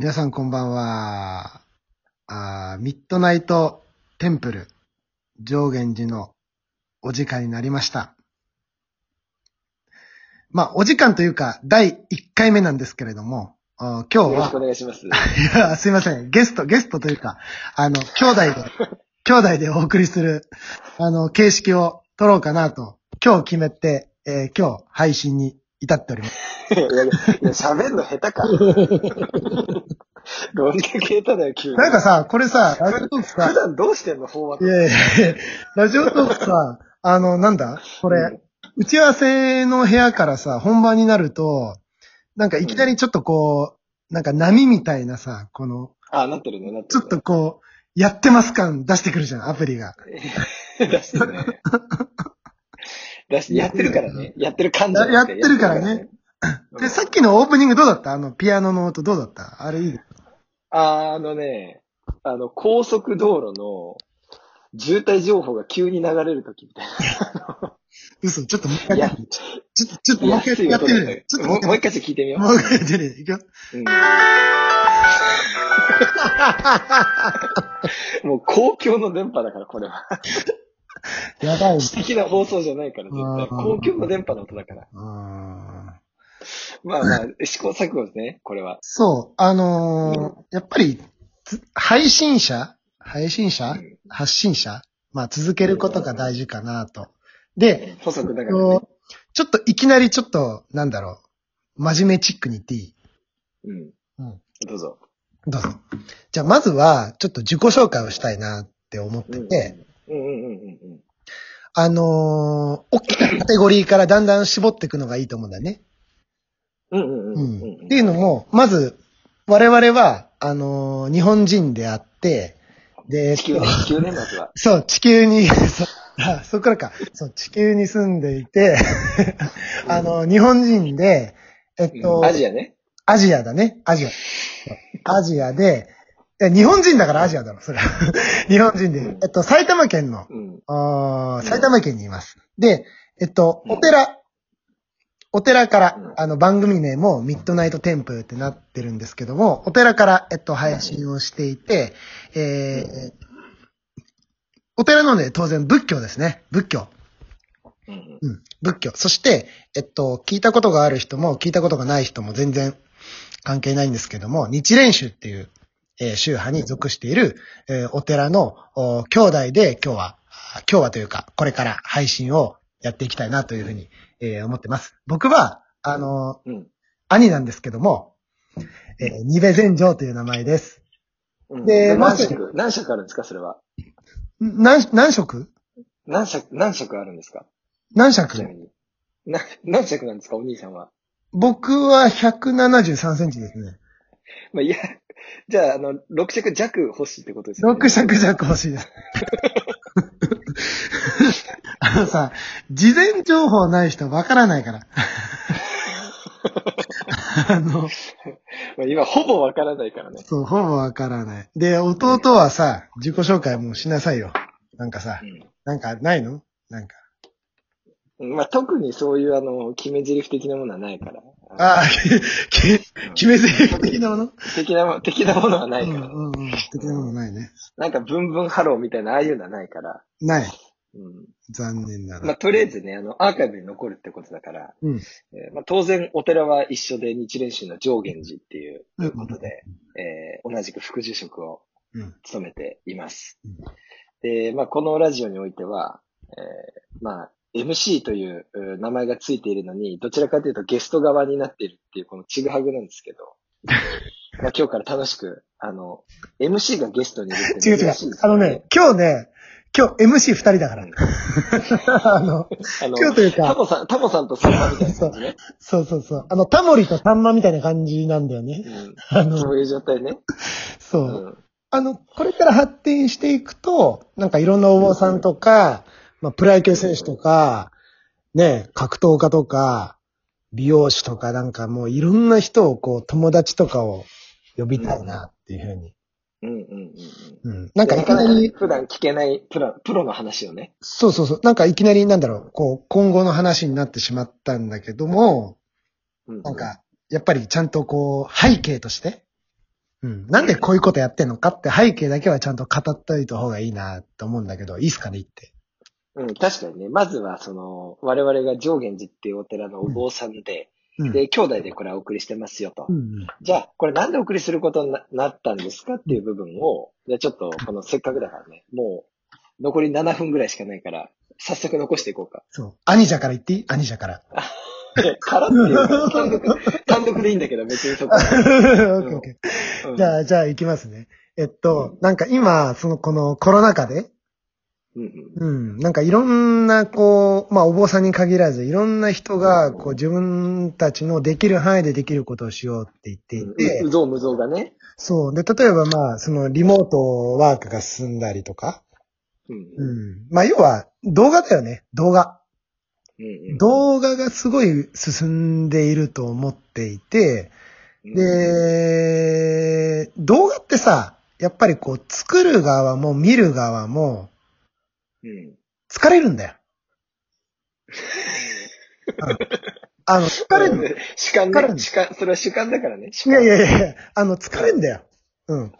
皆さんこんばんは。あーミッドナイトテンプル上玄寺のお時間になりました。まあ、お時間というか、第1回目なんですけれども、今日よろしくおは、願いします。いや、すいません、ゲスト、ゲストというか、あの、兄弟で、兄弟でお送りする、あの、形式を取ろうかなと、今日決めて、えー今日配信に至っております。いや、いや喋んの下手か。どんだけ下手だよ、急に。なんかさ、これさ、ラジオトークさ普、段どうしてんの、フォーマット。いやいやラジオトークさ、あの、なんだ？これ、打ち合わせの部屋からさ、本番になると、なんかいきなりちょっとこう、なんか波みたいなさ、この、あ、なってるね、なってちょっとこう、やってます感出してくるじゃん、アプリが。るね。出してるね。出して、やってるからね。やってる感じ、ややってるからね。で、さっきのオープニングどうだった？あの、ピアノの音どうだった？あれいいあのね、あの、高速道路の渋滞情報が急に流れるときみたい 嘘、ちょっともう一回な。やってみて。ちょっと、ちょっともう一回やってみる。ちょっともう一回聞いてみよう。もう一回やってみる。いくよ。うん もう公共の電波だから、これは。やばいね。素敵な放送じゃないから、絶対。公共の電波の音だから。あーまあまあ、試行錯誤ですね、これは。そう、あのーやっぱり、つ配信者配信者うん発信者まあ続けることが大事かなと。で、補足だからね。ちょっといきなりちょっと、なんだろう、真面目チックに言っていい？うん。うん。どうぞ。どうぞ。じゃあまずは、ちょっと自己紹介をしたいなって思ってて、うんうんうんうんうん。あのー大きなカテゴリーからだんだん絞っていくのがいいと思うんだよね。うんうんうんううんん。っていうのも、まず、我々は、あのー日本人であって、で、地球ね、地球ね、まずは。そう、地球に、そあそっからか。そう、地球に住んでいて、あの、日本人で、えっと、アジアね。アジアだね。アジア。アジアで、え日本人だからアジアだろ、それは。日本人で。えっと、埼玉県の、うん。あー埼玉県にいます。で、えっと、お寺、お寺からうん、あの、番組名もミッドナイトテンプルってなってるんですけども、お寺から、えっと、配信をしていて、えーお寺のね、当然仏教ですね。仏教。うんうんうん。仏教。そして、えっと、聞いたことがある人も、聞いたことがない人も全然関係ないんですけども、日蓮宗っていう、えー宗派に属している、えーお寺の、お兄弟で今日は、あ今日はというか、これから配信をやっていきたいなというふうに、えー思ってます。僕は、あのうん。ー兄なんですけども、えー、ニベ禅城という名前です。うん。で何色、何色あるんですか、それは？ん何、何色？何色、何色あるんですか？何色？ちなみに。な、何色なんですか、お兄さんは？僕は173センチですね。まあ、いや、じゃあ、あの、6色弱欲しいってことですよね。6色弱欲しいです。あのさ、事前情報ない人わからないから。あの、まあ、今、ほぼわからないからね。そう、ほぼわからない。で、弟はさ、自己紹介もしなさいよ。なんかさ、なんかないの？なんか。うん。まあ、特にそういう、あの、決め台詞的なものはないから。ああ、決め台詞的なもの？的なも、的なものはないから。うんうんうん。的なものないね。なんか、ブンブンハローみたいな、ああいうのはないから。ない。うん。残念なまあ、ら。とりあえずね、あの、アーカイブに残るってことだから、うん。えーまあ、当然、お寺は一緒で日蓮宗の上玄寺っていうことで、えー同じく副住職をうん。務めています。うんで、まあ、このラジオにおいては、えーまあ、MC というう名前がついているのに、どちらかというとゲスト側になっているっていう、このちぐはぐなんですけど、まあ、今日から楽しく、あの、MC がゲストにいるって違う違う珍しいです。あのね、、今日ね、今日 MC 二人だから。あの、あの、今日というか、タモさん、タモさんとサンマみたいな感じね。そうそうそう。あの、タモリとタンマみたいな感じなんだよね。あうん。の、そういう状態ね。そうう。ん。あの、これから発展していくと、なんかいろんなお坊さんとか、まあ、プロ野球選手とか、ね、格闘家とか、美容師とかなんかもういろんな人をこう、友達とかを呼びたいなっていうふうに。うんうんうんうん。うん。なんかいきなり、普段聞けないプロ、プロの話をね。そうそうそう。なんかいきなりなんだろう、こう、今後の話になってしまったんだけども、うんなん、か、やっぱりちゃんとこう、背景として、うん。なんでこういうことやってんのかって背景だけはちゃんと語っといた方がいいなと思うんだけど、いいっすかね言って。うん、確かにね。まずは、その、我々が上元寺っていうお寺のお坊さんで、うん。で、兄弟でこれはお送りしてますよと。うんうん。じゃあ、これなんでお送りすることにななったんですかっていう部分を、じゃあちょっと、このせっかくだからね、もう、残り7分ぐらいしかないから、早速残していこうか。そう。兄者から言っていい？兄者から。からっていうか、単独、単独でいいんだけど、別にそこじゃあ、じゃあ行きますね。えっと、なんか今、その、このコロナ禍で、うんなんかいろんな、こう、まあお坊さんに限らず、いろんな人が、こう自分たちのできる範囲でできることをしようって言っていて、うぞうむぞうがね。そう。で、例えばまあ、そのリモートワークが進んだりとか、うんううん。ん。まあ要は、動画だよね、動画。うんうん。動画がすごい進んでいると思っていて、うん。で、動画ってさ、やっぱりこう、作る側も見る側もうん疲れるんだよ。うんあの、疲れる。主観ね。主観、それは主観だからね。主い観やいやいや、あの、疲れんだよ。うん。あ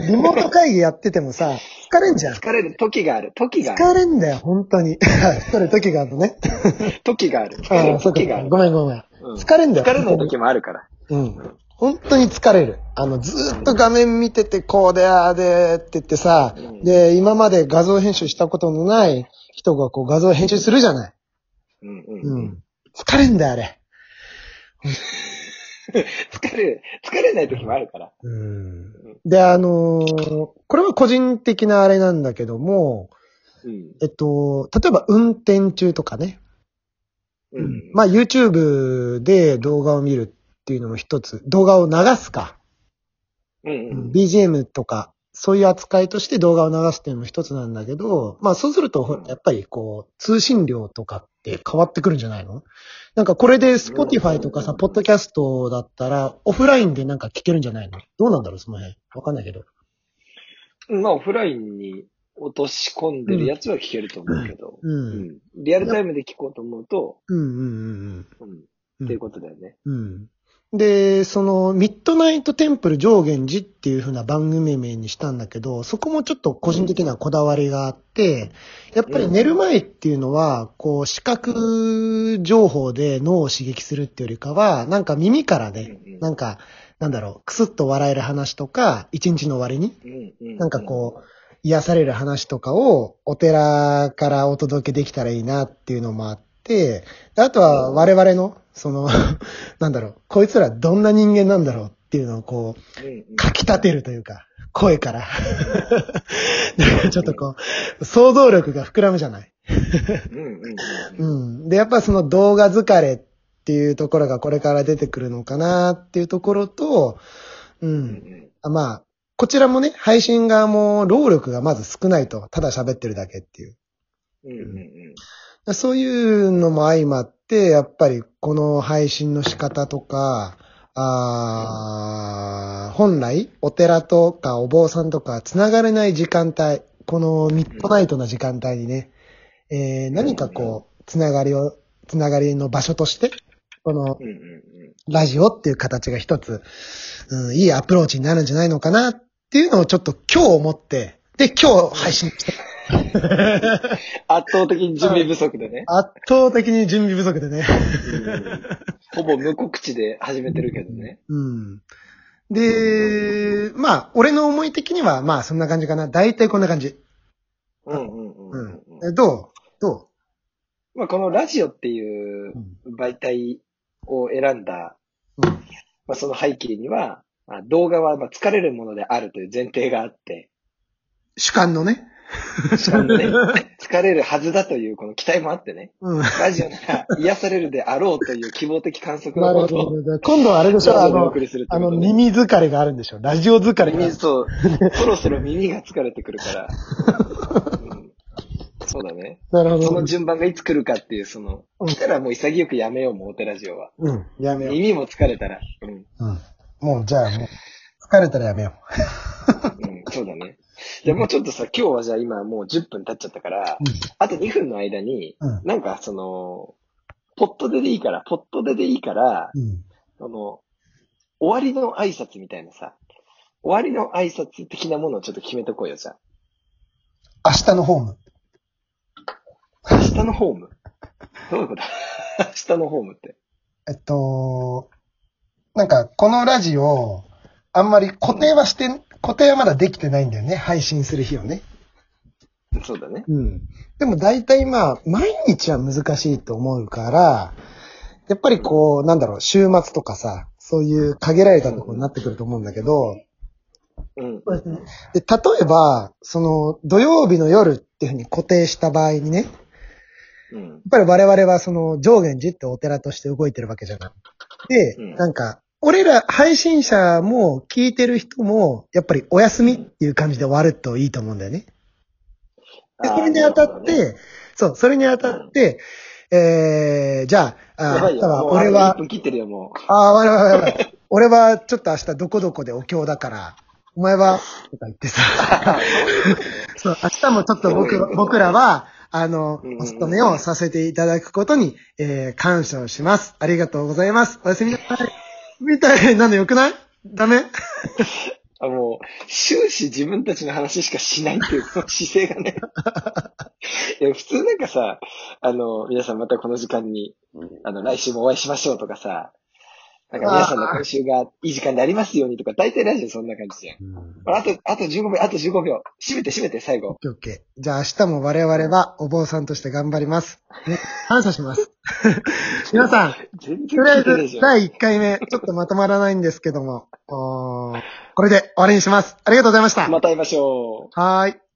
の、リモート会議やっててもさ、疲れんじゃん。疲れる時がある。時があ疲る。れんだよ、本当に。疲れる時があるのね。時がある。疲れる時がある。ごめんごめん。うん疲れんだよ。疲れない時もあるから。うん。本当に疲れる。あの、ずーっと画面見てて、こうで、ああで、って言ってさ、うんで、今まで画像編集したことのない人がこう画像編集するじゃない。うんううんん。疲れんだよ、あれ。疲れる、疲れない時もあるから。うん。で、あのーこれは個人的なあれなんだけども、うん。えっと、例えば運転中とかね。うん。まあ YouTube で動画を見るっていうのも一つ。動画を流すか。うんうん。BGM とか、そういう扱いとして動画を流すっていうのも一つなんだけど、まあそうすると、やっぱりこう、通信量とかって変わってくるんじゃないの？なんかこれで Spotify とかさ、ポッドキャストだったら、オフラインでなんか聞けるんじゃないの？どうなんだろうその辺。わかんないけど。まあ、オフラインに落とし込んでるやつは聞けると思うけど。う。うんん。リアルタイムで聞こうと思うと、うんうんうんうん。うん。っていうことだよね。うん。で、その、ミッドナイトテンプル上元寺っていう風な番組名にしたんだけど、そこもちょっと個人的なこだわりがあって、やっぱり寝る前っていうのは、こう、視覚情報で脳を刺激するっていうよりかは、なんか耳からね、なんか、なんだろう、くすっと笑える話とか、一日の終わりに。なんかこう、癒される話とかをお寺からお届けできたらいいなっていうのもあって、であとは我々の、その、なんだろう、こいつらどんな人間なんだろうっていうのをこう、うんうん、かき立てるというか、声から。ちょっとこう、想像力が膨らむじゃない。うん。で、やっぱその動画疲れっていうところがこれから出てくるのかなっていうところと、う。うんまあ、こちらもね、配信側も労力がまず少ないと、ただ喋ってるだけっていう。うんうんうん。そういうのも相まって、やっぱりこの配信の仕方とか、あー本来、お寺とかお坊さんとか繋がれない時間帯、このミッドナイトな時間帯にね、えー何かこう、繋がりを、繋がりの場所として、この。ラジオっていう形が一つ、うん、いいアプローチになるんじゃないのかなっていうのをちょっと今日思って、で、今日配信して、圧倒的に準備不足でね。圧倒的に準備不足でね。うんほぼ無告知で始めてるけどね。うん。で、まあ、俺の思い的には、まあ、そんな感じかな。大体こんな感じ。うんうんうんううどう？どまあ、このラジオっていうう媒体を選んだ、うん。まあ、その背景には、まあ動画はまあ疲れるものであるという前提があって、主観のね。しかもね、疲れるはずだというこの期待もあってね、うん。ラジオなら癒されるであろうという希望的観測なるほのことをど。今度はあれでしょあのあの。耳疲れがあるんでしょラジオ疲れが。耳、そう、そろそろ耳が疲れてくるから。うんそうだね。なるほどその。順番がいつ来るかっていう、その、うん来たらもう潔くやめよう、もうお手ラジオは。うん。やめよう。耳も疲れたら。うん。うん。もう、じゃあもう、疲れたらやめようん、そうだね。じゃあもうちょっとさ、今日はじゃあ今もう10分経っちゃったから、う。あと2分の間に、うん。なんかその、ポットででいいから、ポットででいいから、うん。その、終わりの挨拶みたいなさ、終わりの挨拶的なものをちょっと決めとこうよ、じゃ明日のホーム。あ。明日のホーム？どういうこと？明日のホームって。えっと、なんか、このラジオ、あんまり固定はして、固定はまだできてないんだよね。配信する日をね。そうだね。うん。でも大体まあ、毎日は難しいと思うから、やっぱりこう、なんだろう、週末とかさ、そういう限られたところになってくると思うんだけど、うん。で、例えば、その、土曜日の夜っていうふうに固定した場合にね、うん。やっぱり我々はその上元寺ってお寺として動いてるわけじゃない。で、うんなんか、俺ら配信者も聞いてる人も、やっぱりお休みっていう感じで終わるといいと思うんだよね。で、それにあたって、そう、それにあたって、えー、じゃあ、あ俺は1、分切ってるよ、もあー、わわわわ 俺はちょっと明日どこどこでお経だから、お前は、とか言ってさ、そう、明日もちょっと僕、僕らは、あのお勤めをさせていただくことに、えー、感謝をします。ありがとうございます。おやすみなさい。みたいなのよくない？ダメ？う。あもう、終始自分たちの話しかしないっていう、その姿勢がね。いや、普通なんかさ、あの、皆さんまたこの時間に、あの、来週もお会いしましょうとかさ、なんか皆さんの今週がいい時間でありますようにとか、大体ラジオそんな感じじゃん。あと、あと15秒、あと15秒。閉めて閉めて、最後オッ。ケーオッケー。じゃあ明日も我々はお坊さんとして頑張ります。ね、感謝します。皆さん、とりあえず。第1回目、ちょっとまとまらないんですけども、これで終わりにします。ありがとうございました。また会いましょう。はーい。